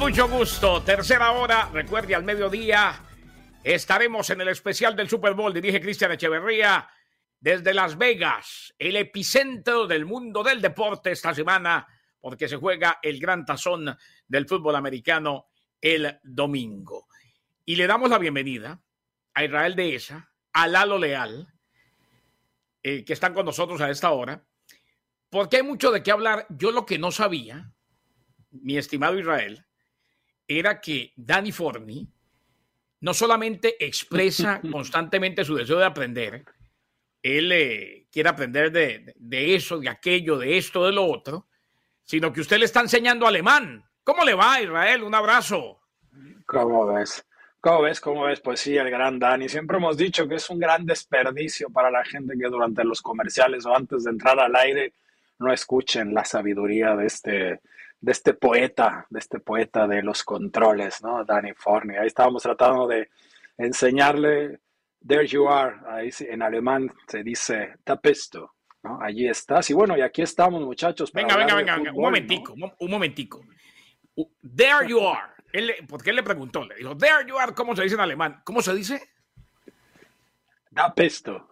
Mucho gusto. Tercera hora, recuerde al mediodía. Estaremos en el especial del Super Bowl, dirige Cristian Echeverría, desde Las Vegas, el epicentro del mundo del deporte esta semana, porque se juega el gran tazón del fútbol americano el domingo. Y le damos la bienvenida a Israel Dehesa, a Lalo Leal, eh, que están con nosotros a esta hora, porque hay mucho de qué hablar. Yo lo que no sabía, mi estimado Israel, era que Danny Forney no solamente expresa constantemente su deseo de aprender, él eh, quiere aprender de, de, eso, de aquello, de esto, de lo otro, sino que usted le está enseñando alemán. ¿Cómo le va, Israel? Un abrazo. ¿Cómo ves? ¿Cómo ves? ¿Cómo ves? Pues sí, el gran Dani. Siempre hemos dicho que es un gran desperdicio para la gente que durante los comerciales o antes de entrar al aire no escuchen la sabiduría de este, de este poeta, de este poeta de los controles, ¿no? Danny Forney. Ahí estábamos tratando de enseñarle, there you are, ahí en alemán se dice tapesto, ¿no? Allí estás. Y bueno, y aquí estamos, muchachos. Venga, venga, venga, fútbol, un momentico, ¿no? un momentico. There you are. Él, porque él le preguntó, le dijo, there you are, ¿cómo se dice en alemán? ¿Cómo se dice? Da pesto.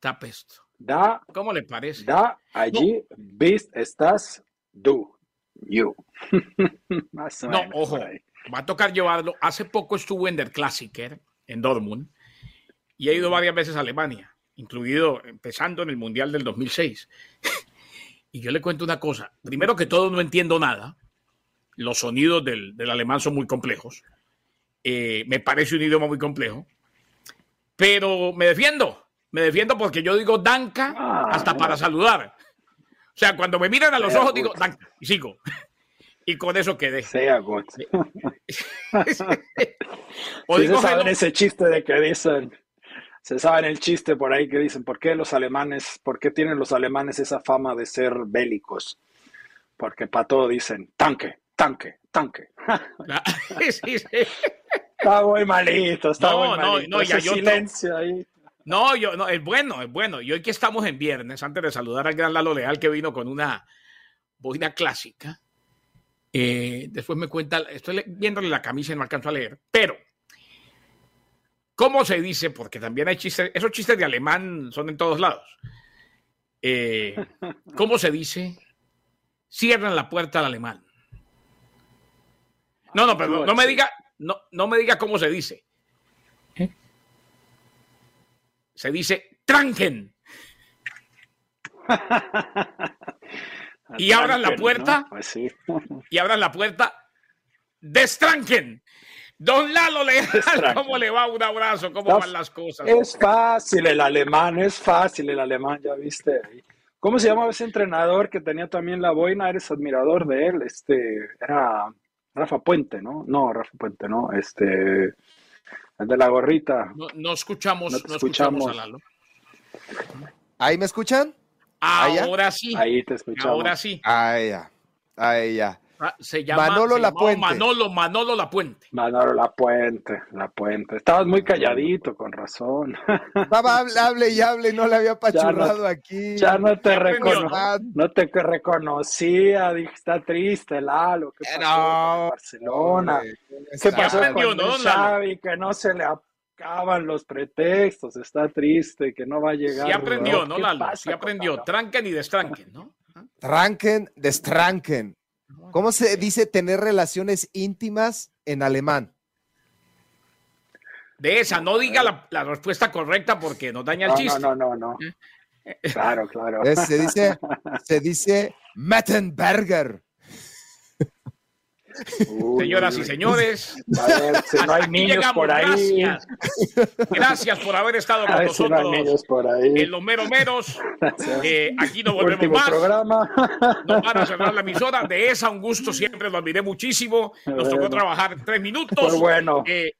Da pesto. Da. ¿Cómo le parece? Da, allí, no. bist, estás, du. You. Más o no, menos ojo, va a tocar llevarlo. Hace poco estuvo en Der Klassiker, en Dortmund, y ha ido varias veces a Alemania, incluido empezando en el Mundial del 2006. y yo le cuento una cosa. Primero que todo, no entiendo nada. Los sonidos del, del alemán son muy complejos. Eh, me parece un idioma muy complejo. Pero me defiendo. Me defiendo porque yo digo danka ah, hasta para saludar. O sea, cuando me miran a los ojos, digo, y sigo. Y con eso quedé. Sea good. o digo, se saben ese chiste de que dicen, se saben el chiste por ahí que dicen, ¿por qué los alemanes, por qué tienen los alemanes esa fama de ser bélicos? Porque para todo dicen, tanque, tanque, tanque. sí, sí. Está muy malito, está no, muy malito. No, no, ese ya silencio ahí. No, yo, no, es bueno, es bueno. Y hoy que estamos en viernes, antes de saludar al gran Lalo Leal que vino con una boina clásica, eh, después me cuenta, estoy viéndole la camisa y no alcanzo a leer, pero, ¿cómo se dice? Porque también hay chistes, esos chistes de alemán son en todos lados. Eh, ¿Cómo se dice? Cierran la puerta al alemán. No, no, perdón, no me diga, no, no me diga cómo se dice. Se dice tranquen. y abran la puerta. ¿no? Pues sí. y abran la puerta. Destranquen. Don Lalo Leal, ¿cómo le va? Un abrazo, ¿cómo van las cosas? Es fácil el alemán, es fácil el alemán, ya viste. ¿Cómo se llama ese entrenador que tenía también la boina? Eres admirador de él. Este, era Rafa Puente, ¿no? No, Rafa Puente, no. Este, el de la gorrita. No, no escuchamos, no, no escuchamos. escuchamos a Lalo. ¿Ahí me escuchan? Ahora sí. Ahí te escuchamos. Ahora sí. Ahí ya. Ahí ya. Se llama Manolo se Lapuente. Manolo, Manolo Lapuente. Manolo La Puente, La Puente. Estabas muy calladito, con razón. Estaba hable, hable y hable y no le había apachurrado no, aquí. Ya no te, recono no te reconocía, dije, está triste, Lalo. ¿Qué Eh, pasó no, con Barcelona? hombre, ¿Qué pasó aprendió, con? Xavi? Que no se le acaban los pretextos, está triste, que no va a llegar. Sí aprendió, ¿no, ¿Qué Lalo? Sí aprendió. Tranquen y destranquen, ¿no? Tranken, destranken. ¿Cómo se dice tener relaciones íntimas en alemán? De esa, no diga la, la respuesta correcta porque nos daña el No, chiste. no, no, no, no. Claro, claro. Es- se dice, se dice Mettenberger. Señoras y señores, a ver si no hay niños llegamos. por ahí. Gracias. Gracias por haber estado con ver si no hay nosotros niños por ahí. en los meros meros. Eh, aquí no volvemos Último más. programa. Nos van a cerrar la emisora. De esa un gusto, siempre lo admiré muchísimo. Nos tocó trabajar tres minutos. Fue bueno. Eh,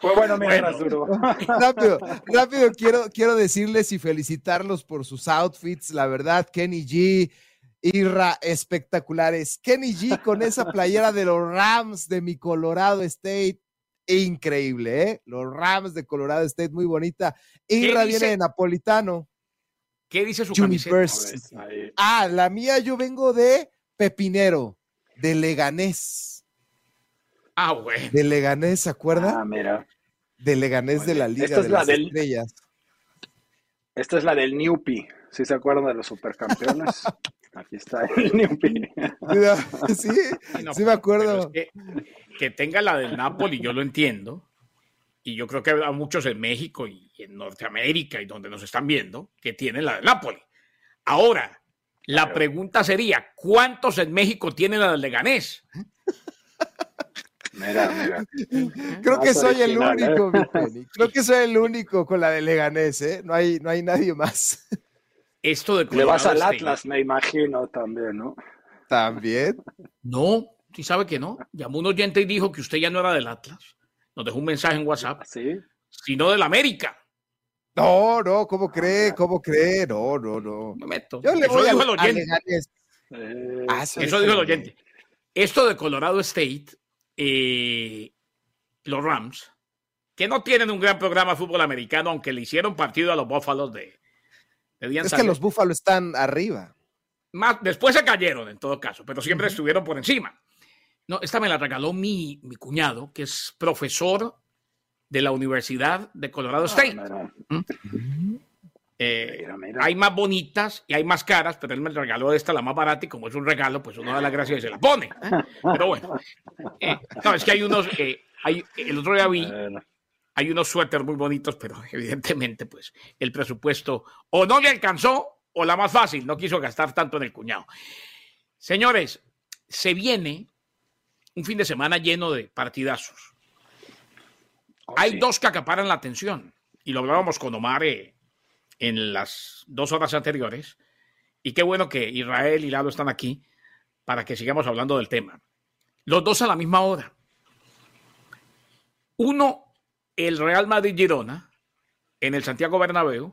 Fue bueno mientras Bueno. duró. Rápido, rápido, quiero, quiero decirles y felicitarlos por sus outfits. La verdad, Kenny G, Irra, espectaculares. Kenny G con esa playera de los Rams de mi Colorado State. Increíble, ¿eh? Los Rams de Colorado State, muy bonita. Irra viene de napolitano. ¿Qué dice su camiseta? University. Ah, la mía yo vengo de Pepinero, de Leganés. Ah, bueno. De Leganés, ¿se acuerda? Ah, mira. de Leganés de la Liga Esta es de la las del- Estrellas. Esta es la del Newpi. ¿Sí se acuerdan de los supercampeones? Aquí está el Newpi. Sí, No, sí me acuerdo. es que, que tenga la del Napoli, yo lo entiendo. Y yo creo que hay muchos en México y en Norteamérica y donde nos están viendo que tienen la del Napoli. Ahora, la pregunta sería: ¿cuántos en México tienen la del Leganés? Mira, mira. Creo que soy el ¿eh? único, mi Penny. Creo que soy el único con la de Leganés, ¿eh? No hay, no hay nadie más. Esto de Le vas Colorado al State- Atlas, me imagino también, ¿no? También. No, sí sabe que no. Llamó un oyente y dijo que usted ya no era del Atlas. Nos dejó un mensaje en WhatsApp, ¿Sí? sino del América. No, no, ¿cómo cree? ¿Cómo cree? No, no, no. Me meto. Yo le Eso voy dijo al, el oyente. Eh, Ah, sí. Eso dijo el oyente. Esto de Colorado State, eh, los Rams, que no tienen un gran programa de fútbol americano, aunque le hicieron partido a los Búfalos de, Es que los búfalos están arriba. Más, después se cayeron en todo caso, pero siempre estuvieron por encima. No, esta me la regaló mi, mi cuñado, que es profesor de la Universidad de Colorado ah, State. mira, Eh, mira, mira. hay más bonitas y hay más caras, pero él me regaló esta, la más barata, y como es un regalo, pues uno da la gracia y se la pone. Pero bueno, eh, no, es que hay unos, eh, hay, el otro día vi, hay unos suéteres muy bonitos, pero evidentemente, pues el presupuesto o no le alcanzó o la más fácil, no quiso gastar tanto en el cuñado. Señores, se viene un fin de semana lleno de partidazos. oh, Hay sí. dos que acaparan la atención y lo hablábamos con Omar eh, en las dos horas anteriores. Y qué bueno que Israel y Lalo están aquí para que sigamos hablando del tema. Los dos a la misma hora. Uno, el Real Madrid-Girona en el Santiago Bernabéu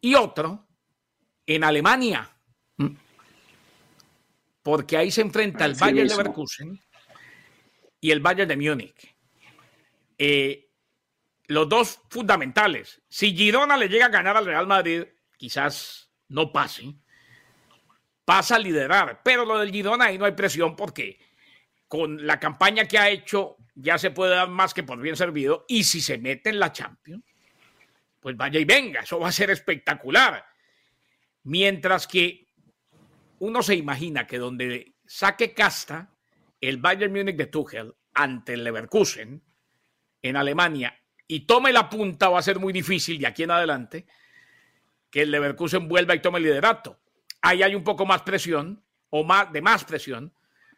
y otro en Alemania. Porque ahí se enfrenta el Bayern mismo. Leverkusen y el Bayern de Múnich. Eh, los dos fundamentales. Si Girona le llega a ganar al Real Madrid, quizás no pase. Pasa a liderar. Pero lo del Girona ahí no hay presión porque con la campaña que ha hecho ya se puede dar más que por bien servido. Y si se mete en la Champions, pues vaya y venga. Eso va a ser espectacular. Mientras que uno se imagina que donde saque casta el Bayern Múnich de Tuchel ante el Leverkusen en Alemania y tome la punta, va a ser muy difícil de aquí en adelante que el Leverkusen vuelva y tome el liderato. Ahí hay un poco más presión, o más, de más presión,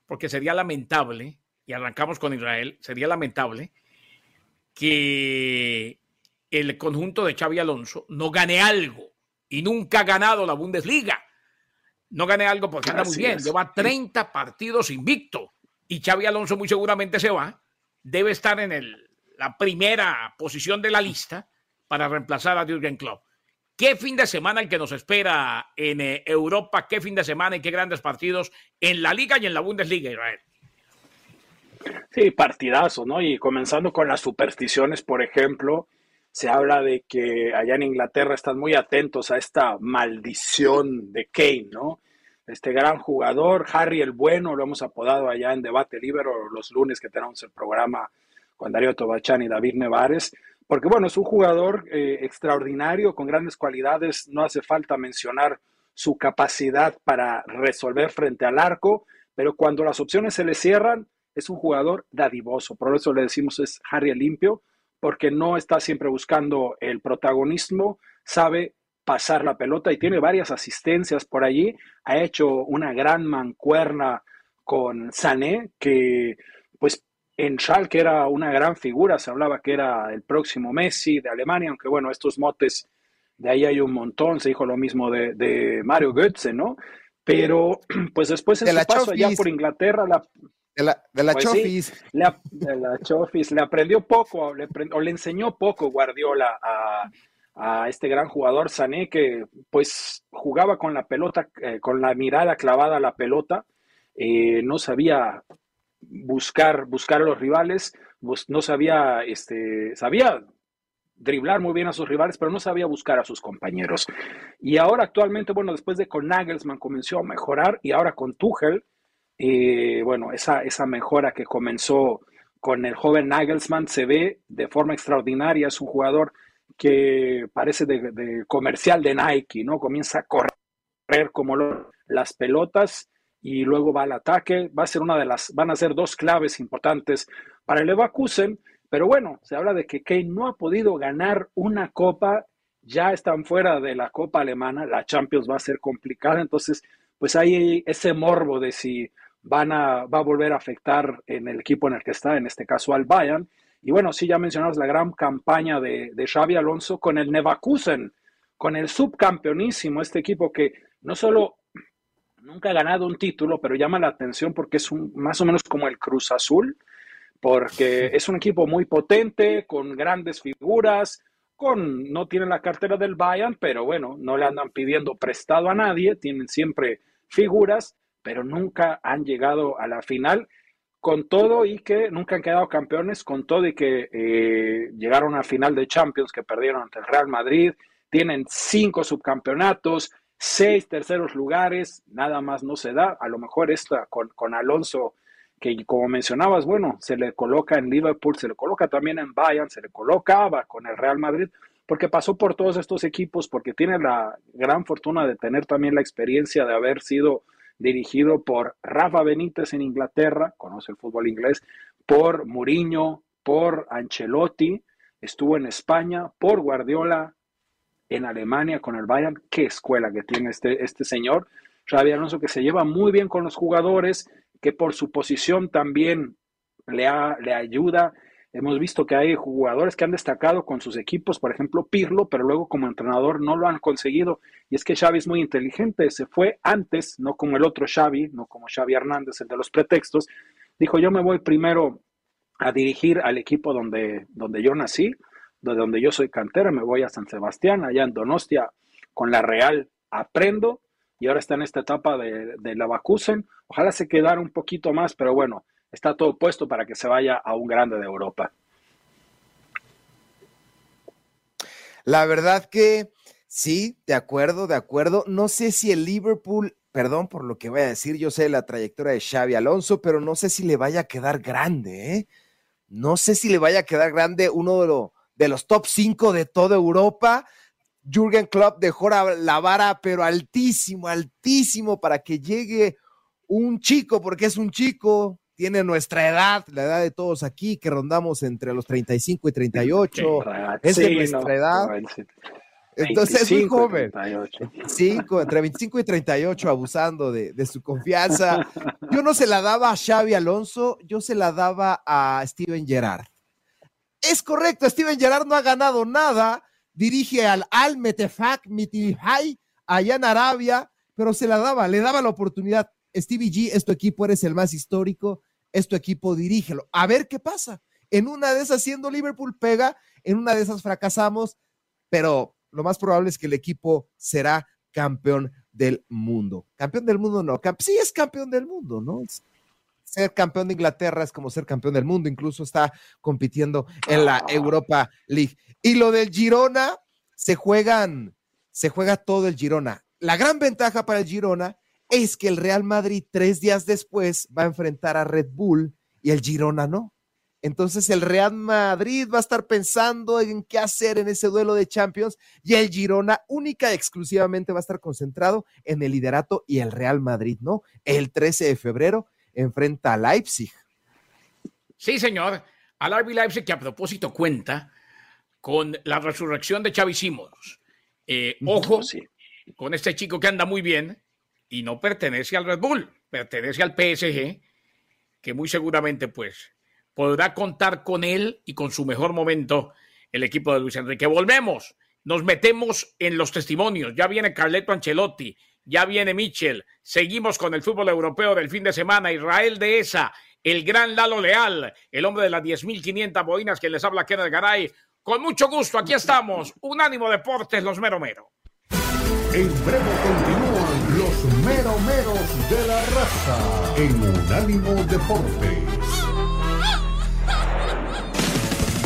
porque sería lamentable, y arrancamos con Israel, sería lamentable que el conjunto de Xavi Alonso no gane algo y nunca ha ganado la Bundesliga. No gane algo porque anda muy bien. es. Lleva 30 partidos invicto y Xavi Alonso muy seguramente se va. Debe estar en el- la primera posición de la lista para reemplazar a Jürgen Klopp. ¿Qué fin de semana el que nos espera en eh, Europa? ¿Qué fin de semana y qué grandes partidos en la Liga y en la Bundesliga, Israel? Sí, partidazo, ¿no? Y comenzando con las supersticiones, por ejemplo, se habla de que allá en Inglaterra están muy atentos a esta maldición de Kane, ¿no? Este gran jugador, Harry el Bueno, lo hemos apodado allá en Debate Libre los lunes que tenemos el programa con Darío Tobachán y David Nevares, porque bueno, es un jugador eh, extraordinario, con grandes cualidades, no hace falta mencionar su capacidad para resolver frente al arco, pero cuando las opciones se le cierran, es un jugador dadivoso, por eso le decimos es Harry limpio, porque no está siempre buscando el protagonismo, sabe pasar la pelota y tiene varias asistencias por allí, ha hecho una gran mancuerna con Sané, que en Schalke era una gran figura, se hablaba que era el próximo Messi de Alemania, aunque bueno, estos motes de ahí hay un montón, se dijo lo mismo de, Mario Götze, ¿no? Pero pues después en su paso allá por Inglaterra, la, de la, de la pues Chofis. le, de la Chofis, le aprendió poco, le, o le enseñó poco Guardiola a, a este gran jugador Sané que pues jugaba con la pelota, eh, con la mirada clavada a la pelota, eh, no sabía buscar, buscar a los rivales, no sabía, este, sabía driblar muy bien a sus rivales, pero no sabía buscar a sus compañeros. Y ahora actualmente, bueno, después de con Nagelsmann comenzó a mejorar y ahora con Tuchel, eh, bueno, esa, esa mejora que comenzó con el joven Nagelsmann se ve de forma extraordinaria, es un jugador que parece de, comercial de Nike, ¿no? Comienza a correr como las pelotas y luego va al ataque. Va a ser una de las, van a ser dos claves importantes para el Leverkusen. Pero bueno, se habla de que Kane no ha podido ganar una copa, ya están fuera de la copa alemana, la Champions va a ser complicada, entonces pues hay ese morbo de si van a, va a volver a afectar en el equipo en el que está, en este caso al Bayern, y bueno, sí, ya mencionamos la gran campaña de, de Xavi Alonso con el Nevakusen, con el subcampeonísimo, este equipo que no solo nunca ha ganado un título, pero llama la atención porque es un, más o menos como el Cruz Azul, porque es un equipo muy potente, con grandes figuras, con no tienen la cartera del Bayern, pero bueno, no le andan pidiendo prestado a nadie, tienen siempre figuras, pero nunca han llegado a la final con todo y que nunca han quedado campeones, con todo y que eh, llegaron a final de Champions que perdieron ante el Real Madrid, tienen cinco subcampeonatos, seis terceros lugares, nada más no se da. A lo mejor esta con, Alonso, que como mencionabas, bueno, se le coloca en Liverpool, se le coloca también en Bayern, se le colocaba con el Real Madrid, porque pasó por todos estos equipos, porque tiene la gran fortuna de tener también la experiencia de haber sido dirigido por Rafa Benítez en Inglaterra, conoce el fútbol inglés, por Mourinho, por Ancelotti, estuvo en España, por Guardiola, en Alemania con el Bayern. Qué escuela que tiene este, este señor. Xavi Alonso que se lleva muy bien con los jugadores, que por su posición también le, le ayuda Hemos visto que hay jugadores que han destacado con sus equipos, por ejemplo Pirlo, pero luego como entrenador no lo han conseguido. Y es que Xavi es muy inteligente, se fue antes, no como el otro Xavi, no como Xavi Hernández, el de los pretextos. Dijo, yo me voy primero a dirigir al equipo donde, donde yo nací, de donde yo soy cantera, me voy a San Sebastián, allá en Donostia, con la Real aprendo y ahora está en esta etapa de, la Bacusen. Ojalá se quedara un poquito más, pero bueno, está todo puesto para que se vaya a un grande de Europa. La verdad que sí, de acuerdo, de acuerdo. No sé si el Liverpool, perdón por lo que voy a decir, yo sé la trayectoria de Xavi Alonso, pero no sé si le vaya a quedar grande, ¿eh? No sé si le vaya a quedar grande uno de, de los top 5 de toda Europa. Jürgen Klopp dejó la vara, pero altísimo, altísimo, para que llegue un chico, porque es un chico, tiene nuestra edad, la edad de todos aquí, que rondamos entre los 35 y 38. es de nuestra edad. Entonces es muy joven. entre 25 y 38, abusando de, de, su confianza. Yo no se la daba a Xavi Alonso, yo se la daba a Steven Gerrard. Es correcto, Steven Gerrard no ha ganado nada, dirige al Al Metefak Mitihai allá en Arabia, pero se la daba, le daba la oportunidad. Stevie G, es tu equipo, eres el más histórico, es tu equipo, dirígelo. A ver qué pasa. En una de esas, siendo Liverpool, pega, en una de esas fracasamos, pero lo más probable es que el equipo será campeón del mundo. Campeón del mundo no, sí es campeón del mundo, ¿no? Ser campeón de Inglaterra es como ser campeón del mundo, incluso está compitiendo en la Europa League. Y lo del Girona, se juegan, se juega todo el Girona. La gran ventaja para el Girona es que el Real Madrid tres días después va a enfrentar a Red Bull y el Girona no. Entonces el Real Madrid va a estar pensando en qué hacer en ese duelo de Champions y el Girona única y exclusivamente va a estar concentrado en el liderato y el Real Madrid, ¿no? El 13 de febrero enfrenta a Leipzig. Sí, señor. Al RB Leipzig que a propósito cuenta con la resurrección de Xavi Simons. Eh, ojo con este chico que anda muy bien, y no pertenece al Red Bull, pertenece al PSG, que muy seguramente pues podrá contar con él y con su mejor momento el equipo de Luis Enrique. Volvemos, nos metemos en los testimonios. Ya viene Carleto Ancelotti, ya viene Michel. Seguimos con el fútbol europeo del fin de semana. Israel de esa, el gran Lalo Leal, el hombre de las 10.500 boinas que les habla Kenneth Garay. Con mucho gusto, aquí estamos. Unánimo Deportes, los mero mero. En breve continúan los meromeros de la raza en Unánimo Deportes.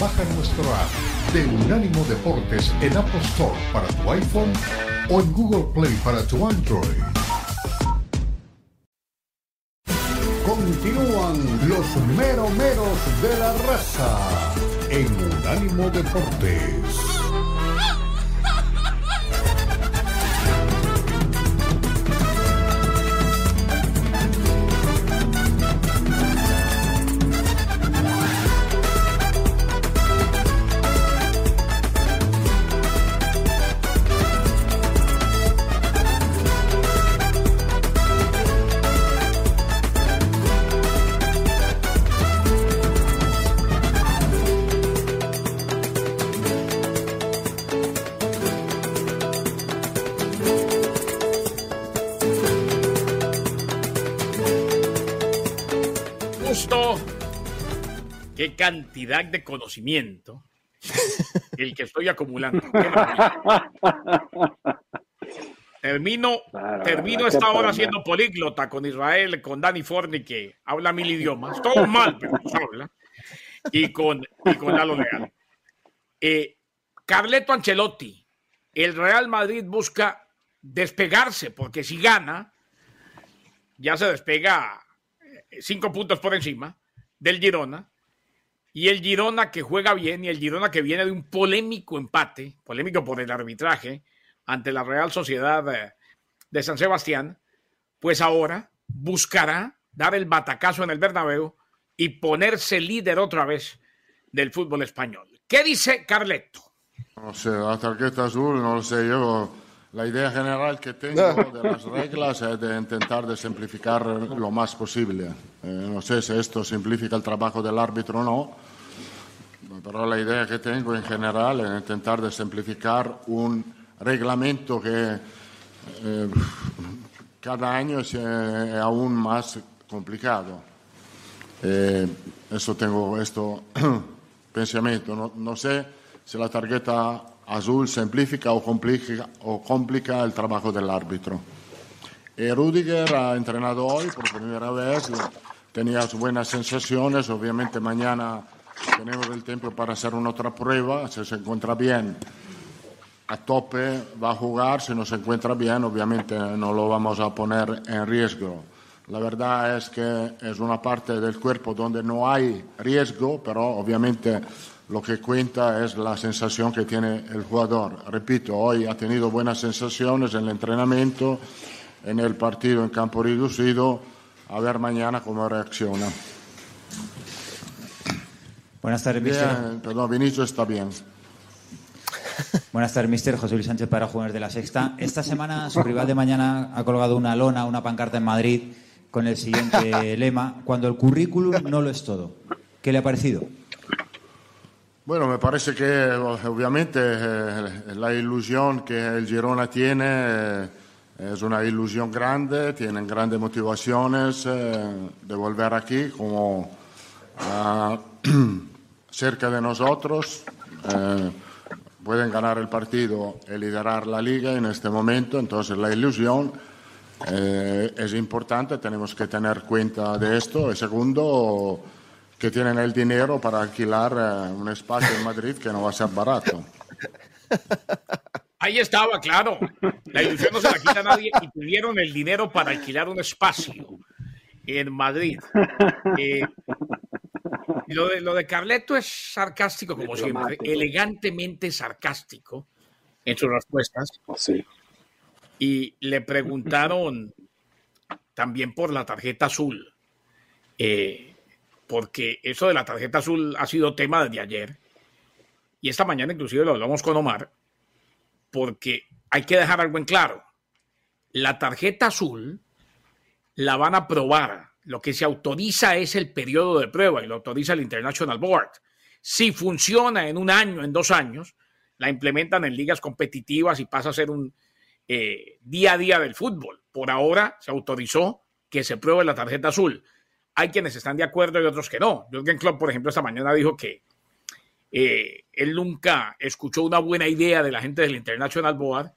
Baja nuestro app de Unánimo Deportes en Apple Store para tu iPhone o en Google Play para tu Android. Continúan los meromeros de la raza en Unánimo Deportes. Cantidad de conocimiento el que estoy acumulando. Termino, termino esta hora siendo políglota con Israel, con Dani Forni, que habla mil idiomas, todo mal, pero habla, y con, y con Lalo Leal. Eh, Carleto Ancelotti, el Real Madrid busca despegarse, porque si gana, ya se despega eh, cinco puntos por encima del Girona y el Girona que juega bien y el Girona que viene de un polémico empate, polémico por el arbitraje ante la Real Sociedad de San Sebastián, pues ahora buscará dar el batacazo en el Bernabéu y ponerse líder otra vez del fútbol español. ¿Qué dice Carleto? No sé, la tarjeta azul, no lo sé, yo la idea general que tengo de las reglas es de intentar de simplificar lo más posible. Eh, no sé si esto simplifica el trabajo del árbitro o no, pero la idea que tengo en general es intentar de simplificar un reglamento que eh, cada año es eh, aún más complicado. Eh, eso tengo esto pensamiento. No, no, sé si la tarjeta azul simplifica o complica, o complica el trabajo del árbitro. Y Rudiger ha entrenado hoy por primera vez, tenía buenas sensaciones, obviamente mañana tenemos el tiempo para hacer una otra prueba, si se encuentra bien a tope va a jugar, si no se encuentra bien obviamente no lo vamos a poner en riesgo. La verdad es que es una parte del cuerpo donde no hay riesgo, pero obviamente lo que cuenta es la sensación que tiene el jugador. Repito, hoy ha tenido buenas sensaciones en el entrenamiento, en el partido en campo reducido, a ver mañana cómo reacciona. Buenas tardes, mister. perdón, Vinicius está bien. Buenas tardes, mister. José Luis Sánchez para Jugadores de la Sexta. Esta semana su rival de mañana ha colgado una lona, una pancarta en Madrid con el siguiente lema, cuando el currículum no lo es todo. ¿Qué le ha parecido? Bueno, me parece que obviamente eh, la ilusión que el Girona tiene eh, es una ilusión grande, tienen grandes motivaciones eh, de volver aquí como cerca de nosotros, eh, pueden ganar el partido y liderar la liga en este momento, entonces la ilusión eh, es importante, tenemos que tener cuenta de esto. Y segundo, que tienen el dinero para alquilar eh, un espacio en Madrid que no va a ser barato. Ahí estaba, claro. La ilusión no se la quita a nadie y tuvieron el dinero para alquilar un espacio en Madrid. Lo de, lo de Carleto es sarcástico, como siempre, elegantemente sarcástico en sus respuestas. Sí. Y le preguntaron también por la tarjeta azul, eh, porque eso de la tarjeta azul ha sido tema desde ayer. Y esta mañana inclusive lo hablamos con Omar, porque hay que dejar algo en claro. la tarjeta azul la van a probar. Lo que se autoriza es el periodo de prueba y lo autoriza el International Board. Si funciona en un año, en dos años, la implementan en ligas competitivas y pasa a ser un eh, día a día del fútbol. Por ahora se autorizó que se pruebe la tarjeta azul. Hay quienes están de acuerdo y otros que no. Jürgen Klopp, por ejemplo, esta mañana dijo que eh, él nunca escuchó una buena idea de la gente del International Board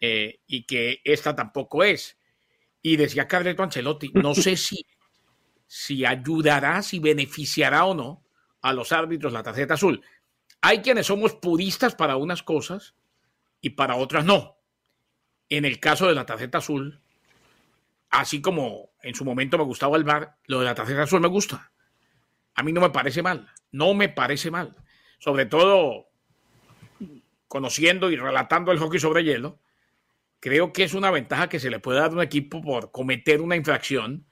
eh, y que esta tampoco es. Y decía Carleto Ancelotti, no sé si, si ayudará, si beneficiará o no a los árbitros la tarjeta azul. Hay quienes somos puristas para unas cosas y para otras no. En el caso de la tarjeta azul, así como en su momento me gustaba el bar, lo de la tarjeta azul me gusta. A mí no me parece mal, no me parece mal. Sobre todo conociendo y relatando el hockey sobre hielo, creo que es una ventaja que se le puede dar a un equipo por cometer una infracción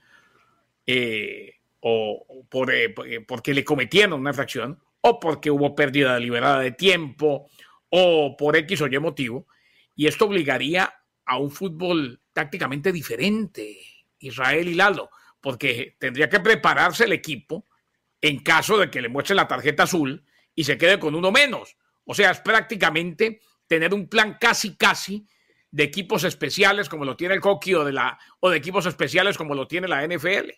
eh, o por, eh, eh, porque le cometieron una infracción o porque hubo pérdida deliberada de tiempo o por X o Y motivo. Y esto obligaría a un fútbol tácticamente diferente, Israel y Lalo, porque tendría que prepararse el equipo en caso de que le muestre la tarjeta azul y se quede con uno menos. O sea, es prácticamente tener un plan casi, casi de equipos especiales como lo tiene el hockey o de, la, o de equipos especiales como lo tiene la NFL.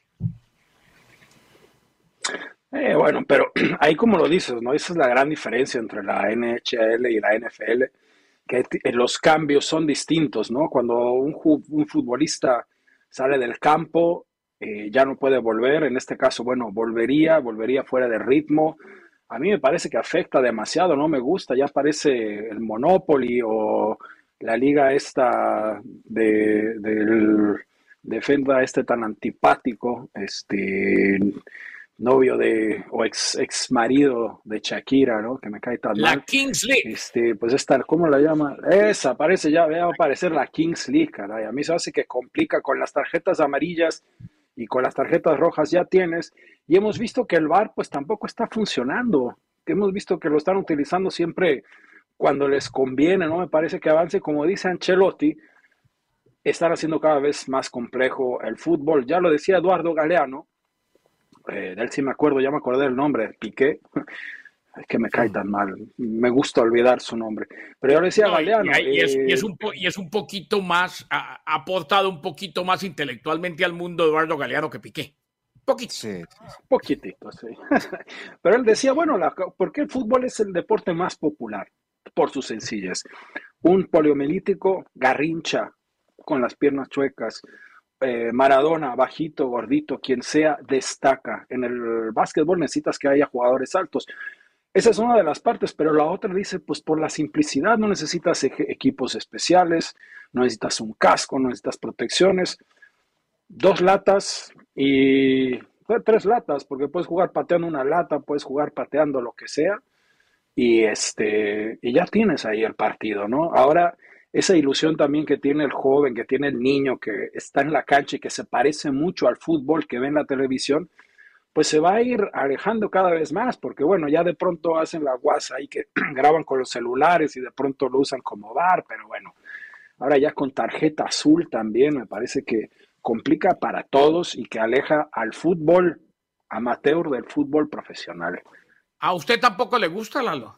Eh, bueno, pero ahí como lo dices, ¿no? Esa es la gran diferencia entre la NHL y la NFL, que los cambios son distintos, ¿no? Cuando un, un futbolista sale del campo, eh, ya no puede volver, en este caso, bueno, volvería, volvería fuera de ritmo. A mí me parece que afecta demasiado, no me gusta, ya parece el Monopoly o la liga esta de, del defensa este tan antipático, este novio de, o ex, ex marido de Shakira, ¿no? Que me cae tan la Kings League. Este, pues esta, ¿cómo la llama? Esa, parece ya, va a aparecer la Kings League, caray. A mí se hace que complica con las tarjetas amarillas y con las tarjetas rojas ya tienes. Y hemos visto que el VAR pues tampoco está funcionando. Hemos visto que lo están utilizando siempre cuando les conviene, ¿no? Me parece que avance, como dice Ancelotti, están haciendo cada vez más complejo el fútbol. Ya lo decía Eduardo Galeano, eh, de él sí me acuerdo, ya me acordé del nombre, Piqué. Es que me cae tan mal, me gusta olvidar su nombre. Pero yo le decía Galeano. Y, es, un y, es, un poquito más, ha, aportado un poquito más intelectualmente al mundo Eduardo Galeano que Piqué. Poquito. Sí, Poquitito, sí. Pero él decía, bueno, la, ¿por qué el fútbol es el deporte más popular? Por sus sencillas. Un poliomelítico garrincha con las piernas chuecas, eh, Maradona, bajito, gordito, quien sea, destaca. En el básquetbol necesitas que haya jugadores altos. Esa es una de las partes, pero la otra dice, pues por la simplicidad no necesitas equipos especiales, no necesitas un casco, no necesitas protecciones. Dos latas y tres latas, porque puedes jugar pateando una lata, puedes jugar pateando lo que sea, y este, y ya tienes ahí el partido, ¿no? Ahora, esa ilusión también que tiene el joven, que tiene el niño, que está en la cancha y que se parece mucho al fútbol que ve en la televisión, pues se va a ir alejando cada vez más, porque bueno, ya de pronto hacen la guasa y que graban con los celulares y de pronto lo usan como bar, pero bueno, ahora ya con tarjeta azul también me parece que complica para todos y que aleja al fútbol amateur del fútbol profesional. ¿A usted tampoco le gusta, Lalo?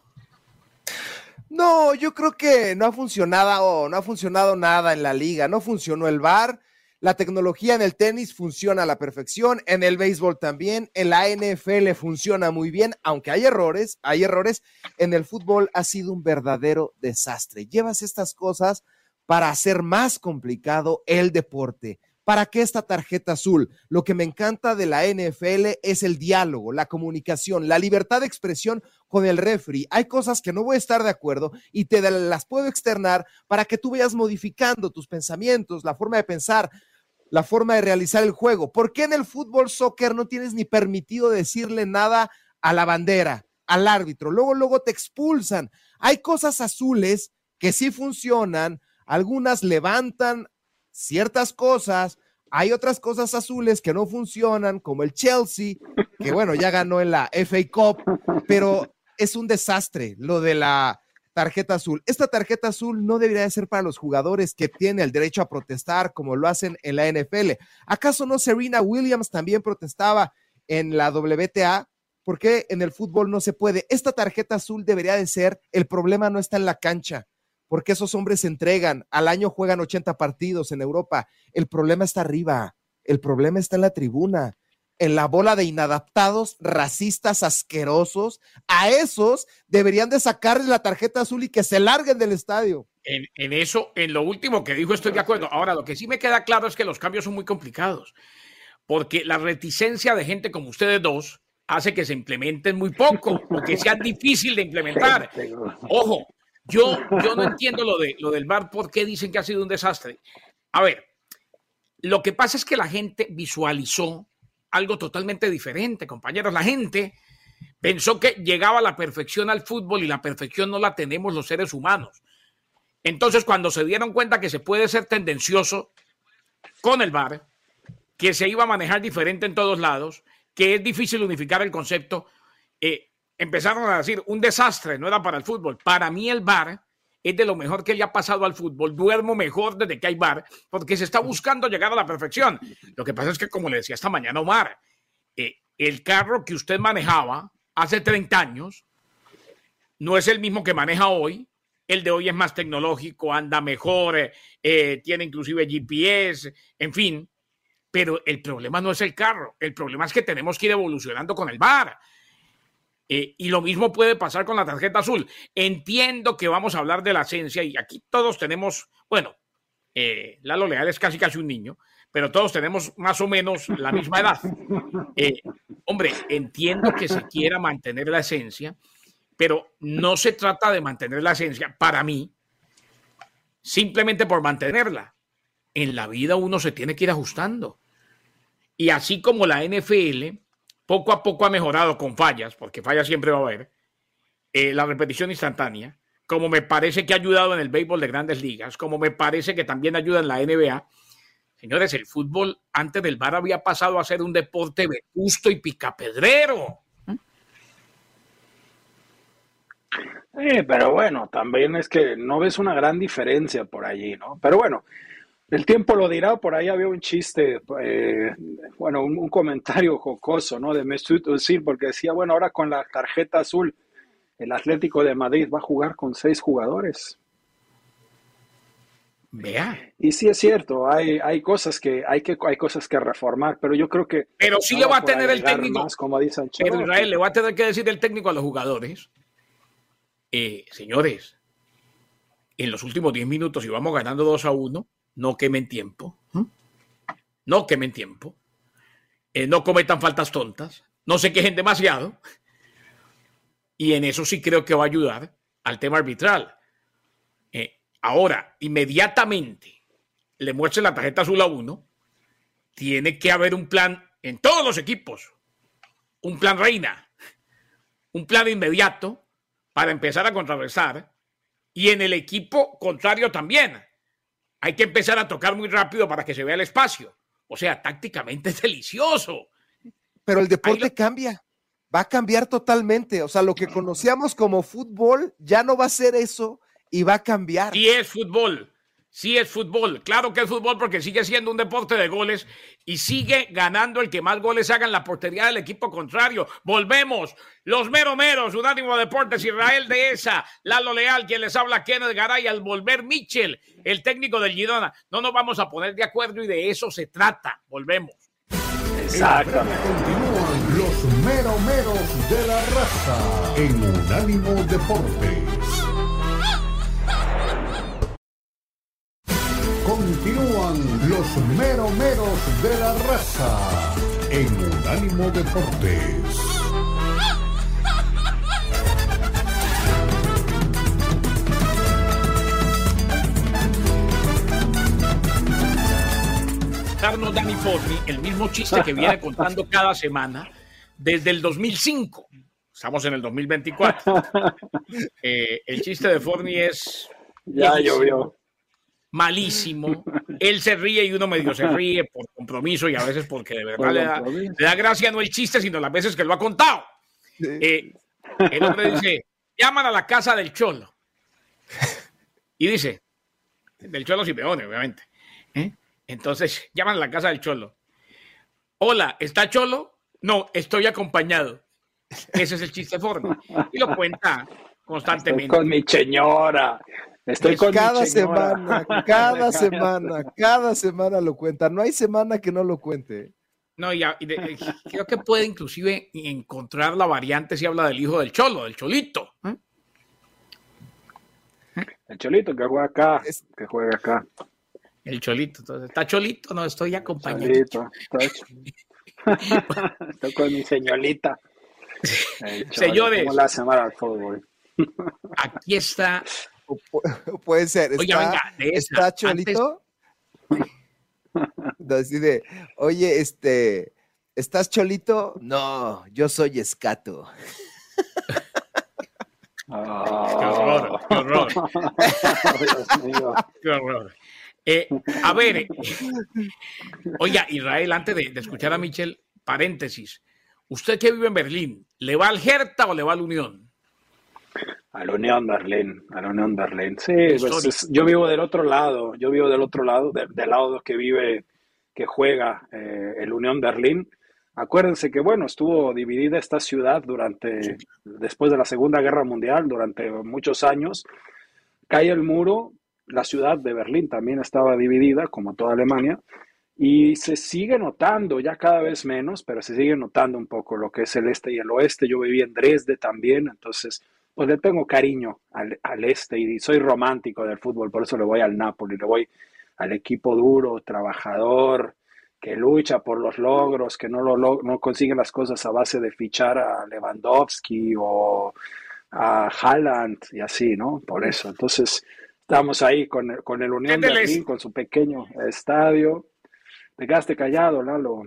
No, yo creo que no ha funcionado, no ha funcionado nada en la liga, no funcionó el VAR, la tecnología en el tenis funciona a la perfección, en el béisbol también, en la NFL funciona muy bien, aunque hay errores, hay errores, en el fútbol ha sido un verdadero desastre. Llevas estas cosas para hacer más complicado el deporte. ¿Para qué esta tarjeta azul? Lo que me encanta de la NFL es el diálogo, la comunicación, la libertad de expresión con el refri. Hay cosas que no voy a estar de acuerdo y te las puedo externar para que tú vayas modificando tus pensamientos, la forma de pensar, la forma de realizar el juego. ¿Por qué en el fútbol soccer no tienes ni permitido decirle nada a la bandera, al árbitro? Luego, luego te expulsan. Hay cosas azules que sí funcionan, algunas levantan ciertas cosas, hay otras cosas azules que no funcionan, como el Chelsea, que bueno, ya ganó en la FA Cup, pero es un desastre lo de la tarjeta azul. Esta tarjeta azul no debería ser para los jugadores que tienen el derecho a protestar como lo hacen en la NFL. ¿Acaso no Serena Williams también protestaba en la WTA? ¿Por qué en el fútbol no se puede? Esta tarjeta azul debería de ser, el problema no está en la cancha, porque esos hombres se entregan, al año juegan 80 partidos en Europa. El problema está arriba, el problema está en la tribuna en la bola de inadaptados, racistas, asquerosos, a esos deberían de sacarle la tarjeta azul y que se larguen del estadio. En, en, eso, en lo último que dijo, estoy de acuerdo. Ahora, lo que sí me queda claro es que los cambios son muy complicados, porque la reticencia de gente como ustedes dos hace que se implementen muy poco, o que sea difícil de implementar. Ojo, yo, yo no entiendo lo, de, lo del bar, por qué dicen que ha sido un desastre. A ver, lo que pasa es que la gente visualizó algo totalmente diferente, compañeros. La gente pensó que llegaba la perfección al fútbol y la perfección no la tenemos los seres humanos. Entonces, cuando se dieron cuenta que se puede ser tendencioso con el VAR, que se iba a manejar diferente en todos lados, que es difícil unificar el concepto, eh, empezaron a decir, un desastre, no era para el fútbol. Para mí el VAR es de lo mejor que le ha pasado al fútbol. Duermo mejor desde que hay bar, porque se está buscando llegar a la perfección. Lo que pasa es que, como le decía esta mañana Omar, eh, el carro que usted manejaba hace 30 años no es el mismo que maneja hoy. El de hoy es más tecnológico, anda mejor, eh, eh, tiene inclusive GPS, en fin. Pero el problema no es el carro, el problema es que tenemos que ir evolucionando con el bar. Eh, y lo mismo puede pasar con la tarjeta azul. Entiendo que vamos a hablar de la esencia y aquí todos tenemos, bueno, eh, Lalo Leal es casi casi un niño, pero todos tenemos más o menos la misma edad. Eh, hombre, entiendo que se quiera mantener la esencia, pero no se trata de mantener la esencia para mí, simplemente por mantenerla. En la vida uno se tiene que ir ajustando. Y así como la NFL poco a poco ha mejorado con fallas, porque fallas siempre va a haber, eh, la repetición instantánea, como me parece que ha ayudado en el béisbol de grandes ligas, como me parece que también ayuda en la NBA. Señores, el fútbol antes del bar había pasado a ser un deporte vetusto y picapedrero. Eh, pero bueno, también es que no ves una gran diferencia por allí, ¿no? Pero bueno, el tiempo lo dirá, por ahí había un chiste, eh, bueno, un, comentario jocoso, ¿no? De Mesut Özil, porque decía, bueno, ahora con la tarjeta azul, el Atlético de Madrid va a jugar con seis jugadores. Vea. Y sí es cierto, hay, hay cosas que hay que hay cosas que reformar, pero yo creo que Pero sí le va a tener el técnico. Más, como dice pero Israel le va a tener que decir el técnico a los jugadores. Eh, señores, en los últimos 10 minutos íbamos ganando 2 a 1 no quemen tiempo, no quemen tiempo, eh, no cometan faltas tontas, no se quejen demasiado. Y en eso sí creo que va a ayudar al tema arbitral. Eh, ahora, inmediatamente le muestre la tarjeta azul a uno, tiene que haber un plan en todos los equipos, un plan reina, un plan inmediato para empezar a contrarrestar y en el equipo contrario también hay que empezar a tocar muy rápido para que se vea el espacio. O sea, tácticamente es delicioso. Pero el deporte cambia, va a cambiar totalmente. O sea, lo que conocíamos como fútbol ya no va a ser eso y va a cambiar. Y es fútbol sí es fútbol. Claro que es fútbol porque sigue siendo un deporte de goles y sigue ganando el que más goles haga en la portería del equipo contrario. Volvemos. Los mero meros, Unánimo Deportes, Israel de esa, Lalo Leal, quien les habla, Kenneth Garay, al volver Mitchell, el técnico del Girona. No nos vamos a poner de acuerdo y de eso se trata. Volvemos. Exactamente. Continúan los mero meros de la raza en Unánimo Deportes. Continúan los meromeros de la raza en Unánimo Deportes. Carlos Dani Forni, el mismo chiste que viene contando cada semana desde el 2005. Estamos en el 2024. Eh, el chiste de Forni es. Ya llovió malísimo. Él se ríe y uno medio se ríe por compromiso y a veces porque de verdad le da, le da, gracia no el chiste, sino las veces que lo ha contado. Eh, el hombre dice, llaman a la casa del cholo Y dice, del Cholo Simeone, obviamente. ¿eh? Entonces llaman a la casa del Cholo. Hola, ¿está Cholo? No, estoy acompañado. Ese es el chiste forma. Y lo cuenta constantemente. Estoy con mi señora. Estoy con cada semana, cada semana, cada semana lo cuenta. No hay semana que no lo cuente. No, ya, y de- creo que puede inclusive encontrar la variante si habla del hijo del Cholo, del Cholito. ¿eh? El Cholito que juega acá, que juega acá. El Cholito. Entonces, ¿está Cholito? No, estoy acompañado. Cholito. Estoy, estoy con mi señorita. Señores. ¿Cómo la mal al fútbol? Aquí está. Puede ser. Está, Oiga, venga, de esa, ¿está antes- Cholito? Así de, oye, este, ¿estás Cholito? No, yo soy Escato. Ah. Qué horror, qué horror. Dios mío. Qué horror. Eh, a ver, eh, oiga, Israel, antes de, de escuchar a Michel, paréntesis. Usted que vive en Berlín, ¿le va al Hertha o le va al Unión? Al Unión Berlín, al Unión Berlín. Sí, pues es- yo vivo del otro lado, yo vivo del otro lado, de- del lado que vive, que juega eh, el Unión Berlín. Acuérdense que, bueno, estuvo dividida esta ciudad durante, después de la Segunda Guerra Mundial, durante muchos años. Cae el muro, la ciudad de Berlín también estaba dividida, como toda Alemania, y se sigue notando, ya cada vez menos, pero se sigue notando un poco lo que es el este y el oeste. Yo viví en Dresde también, entonces pues le tengo cariño al, al este y soy romántico del fútbol, por eso le voy al Napoli, le voy al equipo duro, trabajador, que lucha por los logros, que no, lo, no consigue las cosas a base de fichar a Lewandowski o a Haaland y así, ¿no? Por eso, entonces estamos ahí con el, con el Unión ¿Qué del Berlín, con su pequeño estadio. Te quedaste callado, Lalo.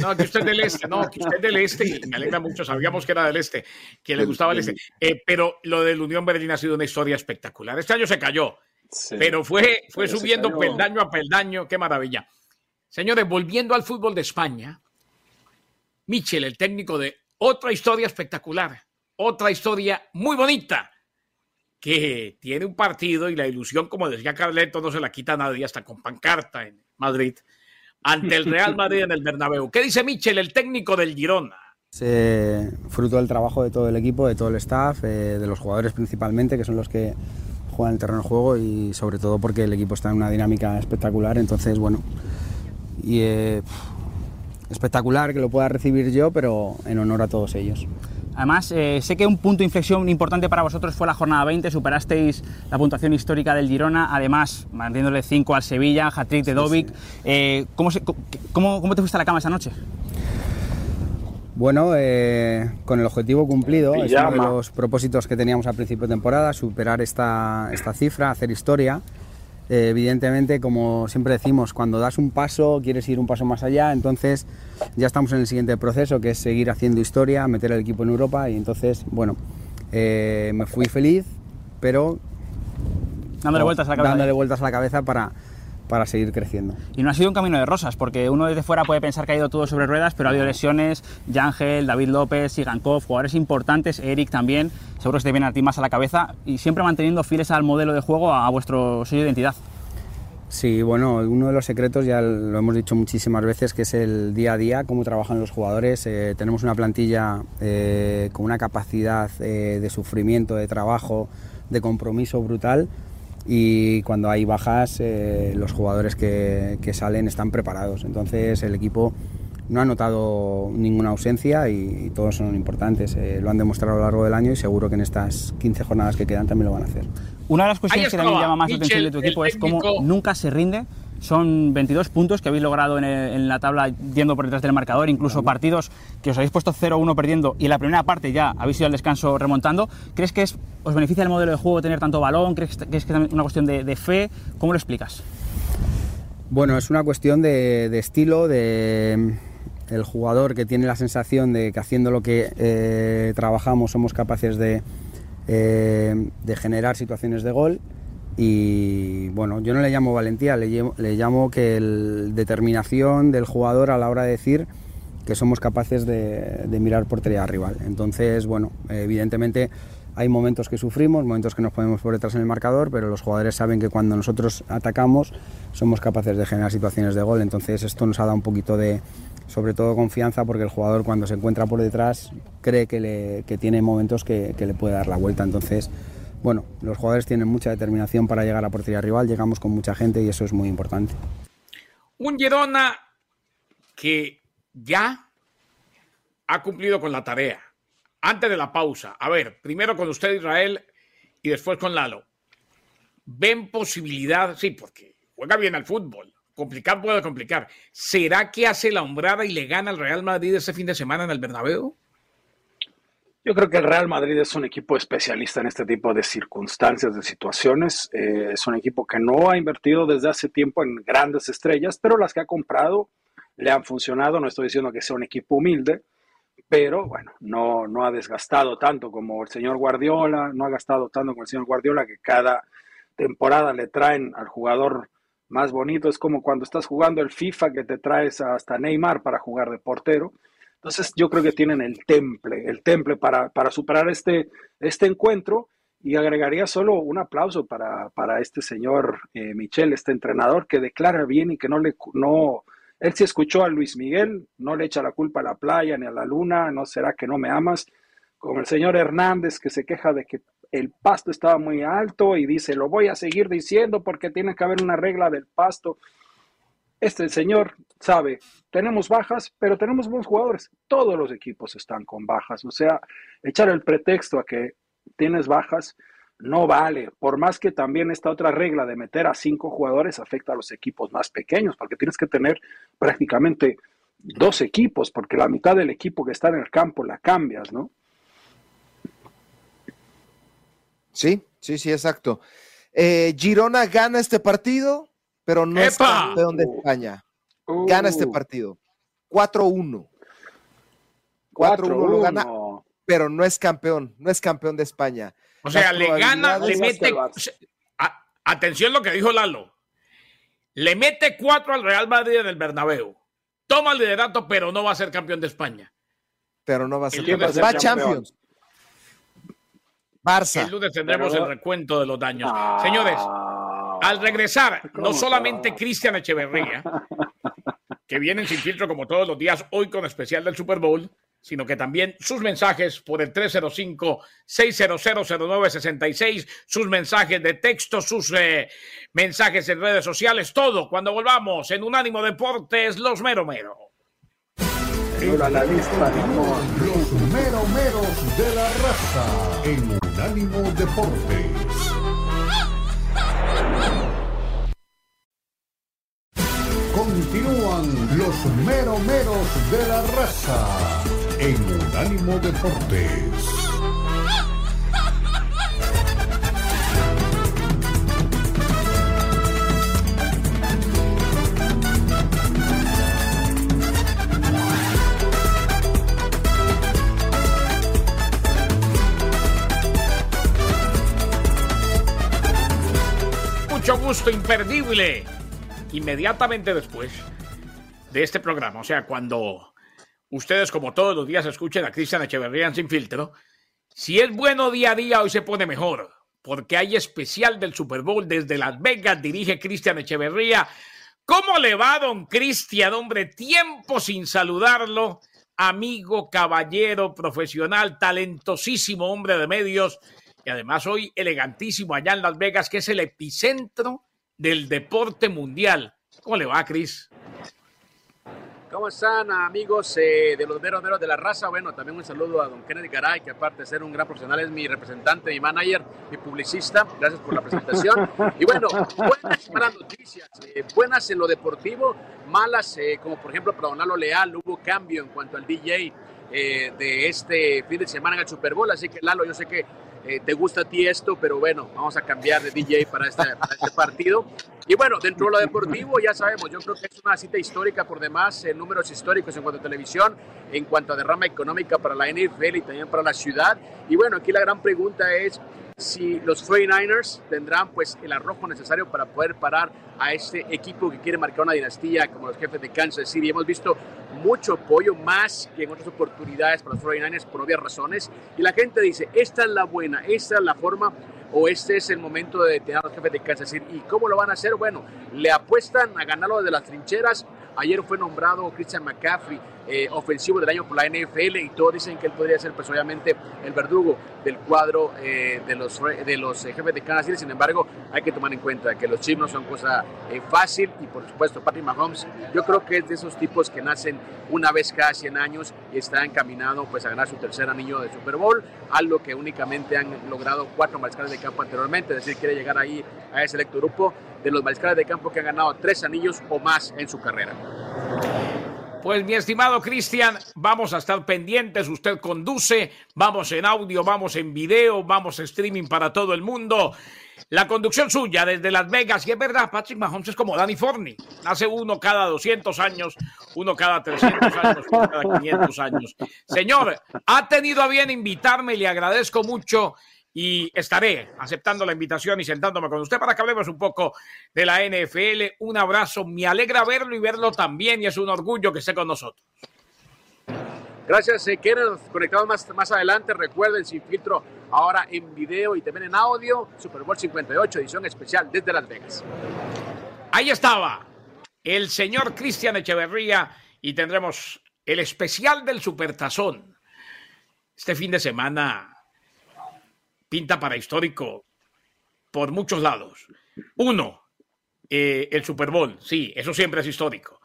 No, que usted es del este, no, que usted es del este, y me alegra mucho, sabíamos que era del este, que le gustaba el este. Eh, pero lo del Unión Berlín ha sido una historia espectacular. Este año se cayó, Sí. pero fue, fue Pero subiendo peldaño a peldaño, qué maravilla. Señores, volviendo al fútbol de España, Michel, el técnico de otra historia espectacular, otra historia muy bonita, que tiene un partido y la ilusión, como decía Carleto, no se la quita a nadie, hasta con pancarta en Madrid, ante el Real Madrid en el Bernabéu. ¿Qué dice Michel, el técnico del Girona? Fruto del trabajo de todo el equipo, de todo el staff, eh, de los jugadores principalmente, que son los que juegan el terreno de juego y sobre todo porque el equipo está en una dinámica espectacular. Entonces, bueno, eh, espectacular que lo pueda recibir yo, pero en honor a todos ellos. Además, eh, sé que un punto de inflexión importante para vosotros fue la jornada 20, superasteis la puntuación histórica del Girona, además manteniéndole 5 al Sevilla, hat-trick de Dovic. Eh, ¿cómo, se- cómo- cómo te fuiste a la cama esa noche? Bueno, eh, con el objetivo cumplido, es uno de los propósitos que teníamos al principio de temporada, superar esta, esta cifra, hacer historia. Eh, evidentemente, como siempre decimos, cuando das un paso, quieres ir un paso más allá, entonces ya estamos en el siguiente proceso, que es seguir haciendo historia, meter el equipo en Europa y entonces, bueno, eh, me fui feliz, pero Dándole vueltas a la cabeza. dándole vueltas a la cabeza para, para seguir creciendo. Y no ha sido un camino de rosas, porque uno desde fuera puede pensar que ha ido todo sobre ruedas, pero ha habido lesiones, Yángel, David López, Sigankov, jugadores importantes, Eric también, seguro que se te viene a ti más a la cabeza, y siempre manteniendo fieles al modelo de juego, a, a vuestro sello de identidad. Sí, bueno, uno de los secretos ya lo hemos dicho muchísimas veces, que es el día a día, cómo trabajan los jugadores. Eh, tenemos una plantilla eh, con una capacidad eh, de sufrimiento, de trabajo, de compromiso brutal y cuando hay bajas eh, los jugadores que, que salen están preparados. Entonces el equipo no ha notado ninguna ausencia y, y todos son importantes. Eh, lo han demostrado a lo largo del año y seguro que en estas 15 jornadas que quedan también lo van a hacer. Una de las cuestiones que también llama más la atención de tu equipo es cómo nunca se rinde. Son 22 puntos que habéis logrado en, el- en la tabla yendo por detrás del marcador, incluso partidos que os habéis puesto 0-1 perdiendo y la primera parte ya habéis ido al descanso remontando. ¿Crees que es, os beneficia el modelo de juego tener tanto balón? ¿Crees que es una cuestión de, de fe? ¿Cómo lo explicas? Bueno, es una cuestión de, de estilo, de el jugador que tiene la sensación de que haciendo lo que eh, trabajamos somos capaces de, eh, de generar situaciones de gol. Y bueno, yo no le llamo valentía, le llamo, que el determinación del jugador a la hora de decir que somos capaces de, de mirar portería rival. Entonces, bueno, evidentemente hay momentos que sufrimos, momentos que nos ponemos por detrás en el marcador, pero los jugadores saben que cuando nosotros atacamos somos capaces de generar situaciones de gol. Entonces esto nos ha dado un poquito de, sobre todo confianza, porque el jugador cuando se encuentra por detrás cree que tiene momentos que, que le puede dar la vuelta. Entonces, bueno, los jugadores tienen mucha determinación para llegar a portería rival, llegamos con mucha gente y eso es muy importante. Un Girona que ya ha cumplido con la tarea antes de la pausa, a ver, primero con usted Israel y después con Lalo. ¿Ven posibilidad? Sí, porque juega bien al fútbol. Complicar puede complicar. ¿Será que hace la hombrada y le gana al Real Madrid ese fin de semana en el Bernabéu? Yo creo que el Real Madrid es un equipo especialista en este tipo de circunstancias, de situaciones. Eh, es un equipo que no ha invertido desde hace tiempo en grandes estrellas, pero las que ha comprado le han funcionado. No estoy diciendo que sea un equipo humilde, pero bueno, no, no ha desgastado tanto como el señor Guardiola, no ha gastado tanto como el señor Guardiola, que cada temporada le traen al jugador más bonito. Es como cuando estás jugando el FIFA que te traes hasta Neymar para jugar de portero. Entonces yo creo que tienen el temple, el temple para, para superar este, este encuentro y agregaría solo un aplauso para, para este señor eh, Michel, este entrenador que declara bien y que no le, no, él se escuchó a Luis Miguel, no le echa la culpa a la playa ni a la luna, no será que no me amas, como el señor Hernández que se queja de que el pasto estaba muy alto y dice, lo voy a seguir diciendo porque tiene que haber una regla del pasto. Este señor sabe, tenemos bajas, pero tenemos buenos jugadores. Todos los equipos están con bajas. O sea, echar el pretexto a que tienes bajas, no vale, por más que también esta otra regla de meter a cinco jugadores afecta a los equipos más pequeños, porque tienes que tener prácticamente dos equipos, porque la mitad del equipo que está en el campo la cambias, ¿no? Sí, sí, sí, exacto. Eh, Girona gana este partido, pero no es campeón de España. Gana este uh. partido. 4-1. 4-1 lo gana, pero no es campeón, no es campeón de España. O sea, le gana, le mete. atención lo que dijo Lalo. Le mete cuatro al Real Madrid en el Bernabéu. Toma el liderato, pero no va a ser campeón de España. Pero no va a ser campeón. Va, a Champions. Barça. El lunes tendremos el recuento de los daños. Ah. Señores, al regresar, no solamente Cristian Echeverría, que vienen sin filtro como todos los días, hoy con especial del Super Bowl, sino que también sus mensajes por el 305-600-0966, sus mensajes de texto, sus eh, mensajes en redes sociales, todo cuando volvamos en Unánimo Deportes, los mero mero. Los mero meros de la raza en Unánimo Deportes. Continúan los mero meros de la raza en Unánimo Deportes. Mucho gusto imperdible. Inmediatamente después de este programa, o sea, cuando ustedes como todos los días escuchen a Cristian Echeverría sin filtro, si es bueno día a día, hoy se pone mejor, porque hay especial del Super Bowl desde Las Vegas, dirige Cristian Echeverría. ¿Cómo le va, don Cristian, hombre? Tiempo sin saludarlo, amigo, caballero, profesional, talentosísimo hombre de medios, y además hoy elegantísimo allá en Las Vegas, que es el epicentro del deporte mundial. ¿Cómo le va, Cris? ¿Cómo están amigos eh, de los meros meros de la raza? Bueno, también un saludo a don Kennedy Garay, que aparte de ser un gran profesional es mi representante, mi manager, mi publicista. Gracias por la presentación. Y bueno, buenas malas noticias, eh, buenas en lo deportivo, malas eh, como por ejemplo para Donalo Leal, hubo cambio en cuanto al DJ de este fin de semana en el Super Bowl, así que Lalo, yo sé que te gusta a ti esto, pero bueno, vamos a cambiar de DJ para este, para este partido. Y bueno, dentro de lo deportivo, ya sabemos, yo creo que es una cita histórica por demás, en números históricos en cuanto a televisión, en cuanto a derrama económica para la NFL y también para la ciudad. Y bueno, aquí la gran pregunta es, si los 49ers tendrán pues el arrojo necesario para poder parar a este equipo que quiere marcar una dinastía como los jefes de Kansas City. Hemos visto mucho apoyo, más que en otras oportunidades para los 49ers por obvias razones. Y la gente dice, esta es la buena, esta es la forma o este es el momento de detener a los jefes de Kansas City. ¿Y cómo lo van a hacer? Bueno, le apuestan a ganarlo desde las trincheras. Ayer fue nombrado Christian McCaffrey eh, ofensivo del año por la NFL y todos dicen que él podría ser pues obviamente el verdugo del cuadro eh, de los, de los eh, jefes de Kansas City. Sin embargo, hay que tomar en cuenta que los chips no son cosa fácil y por supuesto Patrick Mahomes yo creo que es de esos tipos que nacen una vez cada 100 años y está encaminado pues a ganar su tercer anillo de Super Bowl, algo que únicamente han logrado cuatro mariscales de campo anteriormente, es decir, quiere llegar ahí a ese selecto grupo de los mariscales de campo que han ganado tres anillos o más en su carrera. Pues mi estimado Cristian, vamos a estar pendientes. Usted conduce, vamos en audio, vamos en video, vamos streaming para todo el mundo. La conducción suya desde Las Vegas, y es verdad, Patrick Mahomes es como Danny Forney. Hace uno cada 200 años, uno cada 300 años, uno cada 500 años. Señor, ha tenido a bien invitarme le agradezco mucho y estaré aceptando la invitación y sentándome con usted para que hablemos un poco de la NFL. Un abrazo, me alegra verlo y verlo también y es un orgullo que esté con nosotros. Gracias, eh, Kenneth. Conectados más, más adelante, recuerden Sin Filtro ahora en video y también en audio, Super Bowl 58, edición especial desde Las Vegas. Ahí estaba el señor Cristian Echeverría y tendremos el especial del Supertazón. Este fin de semana pinta para histórico por muchos lados. Uno, eh, el Super Bowl, sí, eso siempre es histórico.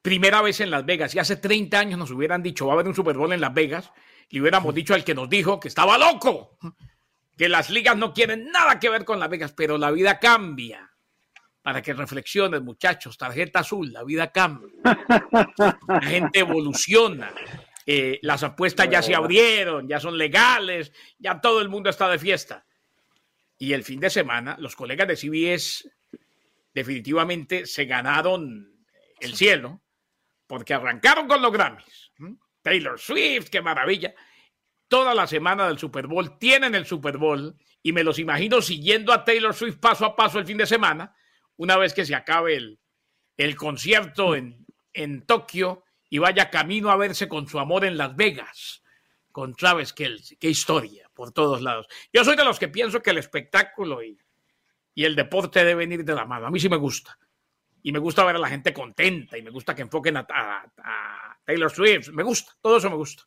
Primera vez en Las Vegas, y hace 30 años nos hubieran dicho, va a haber un Super Bowl en Las Vegas, y hubiéramos dicho al que nos dijo que estaba loco, que las ligas no quieren nada que ver con Las Vegas, pero la vida cambia. Para que reflexiones, muchachos, tarjeta azul, la vida cambia. La gente evoluciona. Eh, las apuestas ya se abrieron, ya son legales, ya todo el mundo está de fiesta. Y el fin de semana, los colegas de CBS definitivamente se ganaron el cielo, porque arrancaron con los Grammys. Taylor Swift, qué maravilla. Toda la semana del Super Bowl tienen el Super Bowl y me los imagino siguiendo a Taylor Swift paso a paso el fin de semana, una vez que se acabe el, el concierto en, en Tokio y vaya camino a verse con su amor en Las Vegas, con Travis Kelsey. Qué historia, por todos lados. Yo soy de los que pienso que el espectáculo y, el deporte deben ir de la mano. A mí sí me gusta. Y me gusta ver a la gente contenta y me gusta que enfoquen a, a Taylor Swift. Me gusta, todo eso me gusta.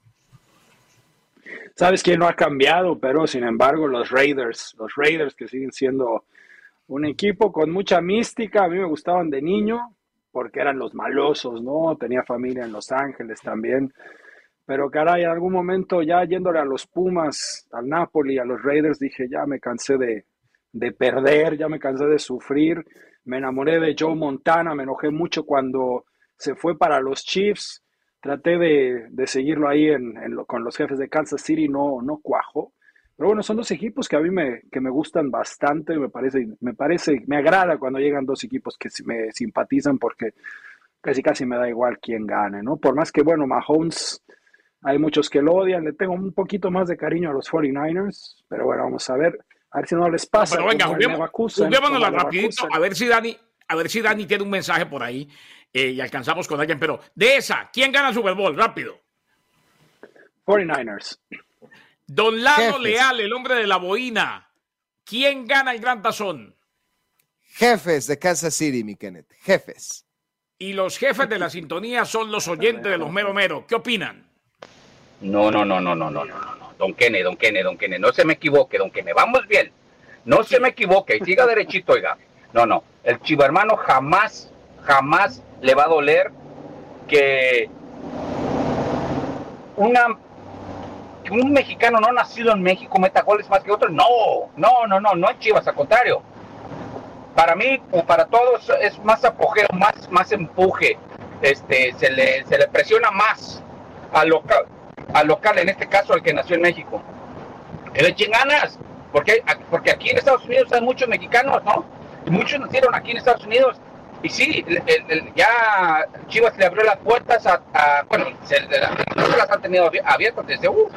Sabes que no ha cambiado, pero sin embargo los Raiders, los Raiders que siguen siendo un equipo con mucha mística, a mí me gustaban de niño, porque eran los malosos, ¿no? Tenía familia en Los Ángeles también. Pero caray, en algún momento ya yéndole a los Pumas, al Napoli, a los Raiders, dije, ya me cansé de, de perder, ya me cansé de sufrir. Me enamoré de Joe Montana, me enojé mucho cuando se fue para los Chiefs. Traté de, de seguirlo ahí en, con los jefes de Kansas City, no, no cuajo. Pero bueno, son dos equipos que a mí me, que me gustan bastante, me parece, me parece, me agrada cuando llegan dos equipos que me simpatizan porque casi casi me da igual quién gane, ¿no? Por más que, bueno, Mahomes, hay muchos que lo odian, le tengo un poquito más de cariño a los 49ers, pero bueno, vamos a ver, a ver si no les pasa. Pero venga, juguémonos rapidito, a ver si Dani, a ver si Dani tiene un mensaje por ahí eh, y alcanzamos con alguien, pero de esa, ¿quién gana el Super Bowl? Rápido. 49ers. Don Lalo Leal, el hombre de la boina. ¿Quién gana el Gran Tazón? Jefes de Kansas City, mi Kenneth. Jefes. Y los jefes de la sintonía son los oyentes de los Mero Mero. ¿Qué opinan? No, no, no, no, no, no, no, no. Don Kenneth, don Kenneth, don Kenneth. No se me equivoque, don Kenneth. Vamos bien. No se me equivoque. Siga derechito, oiga. No, no. El chivo hermano jamás, jamás le va a doler que una un mexicano no nacido en México meta goles más que otro. No, no, no, no, no es Chivas, al contrario. Para mí, o para todos, es más apogeo, más, más empuje. Este, se le, se le presiona más al local, al local, en este caso al que nació en México. Que le echen ganas, porque, porque aquí en Estados Unidos hay muchos mexicanos, ¿no? Y muchos nacieron aquí en Estados Unidos. Y sí, ya Chivas le abrió las puertas a, bueno, se, las han tenido abiertas desde, uh,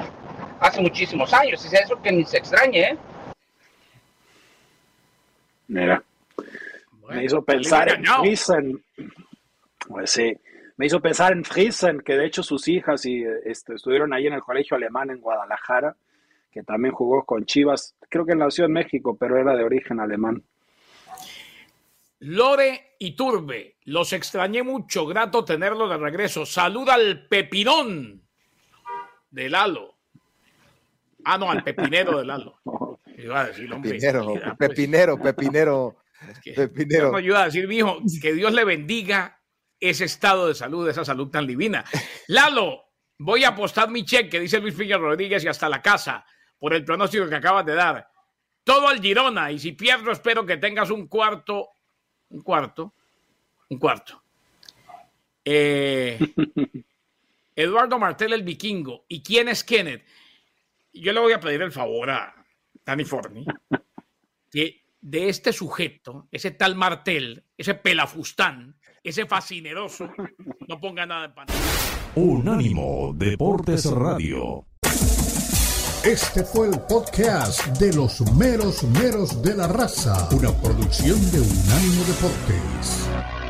hace muchísimos años. Es eso que ni se extrañe, ¿eh? Mira. me hizo pensar en Friesen. Pues sí. Me hizo pensar en Friesen, que de hecho sus hijas y, este, estuvieron ahí en el colegio alemán en Guadalajara, que también jugó con Chivas. Creo que nació en México, pero era de origen alemán. Lore y Turbe, los extrañé mucho, grato tenerlo de regreso. Saluda al Pepinón de Lalo. Ah, no, al Pepinero de Lalo. Iba a decir, pepinero, pues. pepinero, pepinero, pepinero. No ayuda a decir, mijo, que Dios le bendiga ese estado de salud, esa salud tan divina. Lalo, voy a apostar mi cheque, dice Luis Piña Rodríguez, y hasta la casa, por el pronóstico que acabas de dar. Todo al Girona, y si pierdo, espero que tengas un cuarto un cuarto, un cuarto. Eh, Eduardo Martel el vikingo. ¿Y quién es Kenneth? Yo le voy a pedir el favor a Danny Forni que de este sujeto, ese tal Martel, ese pelafustán, ese fascineroso, no ponga nada en pantalla. Unánimo Deportes Radio. Este fue el podcast de los meros meros de la raza, una producción de Unánimo Deportes.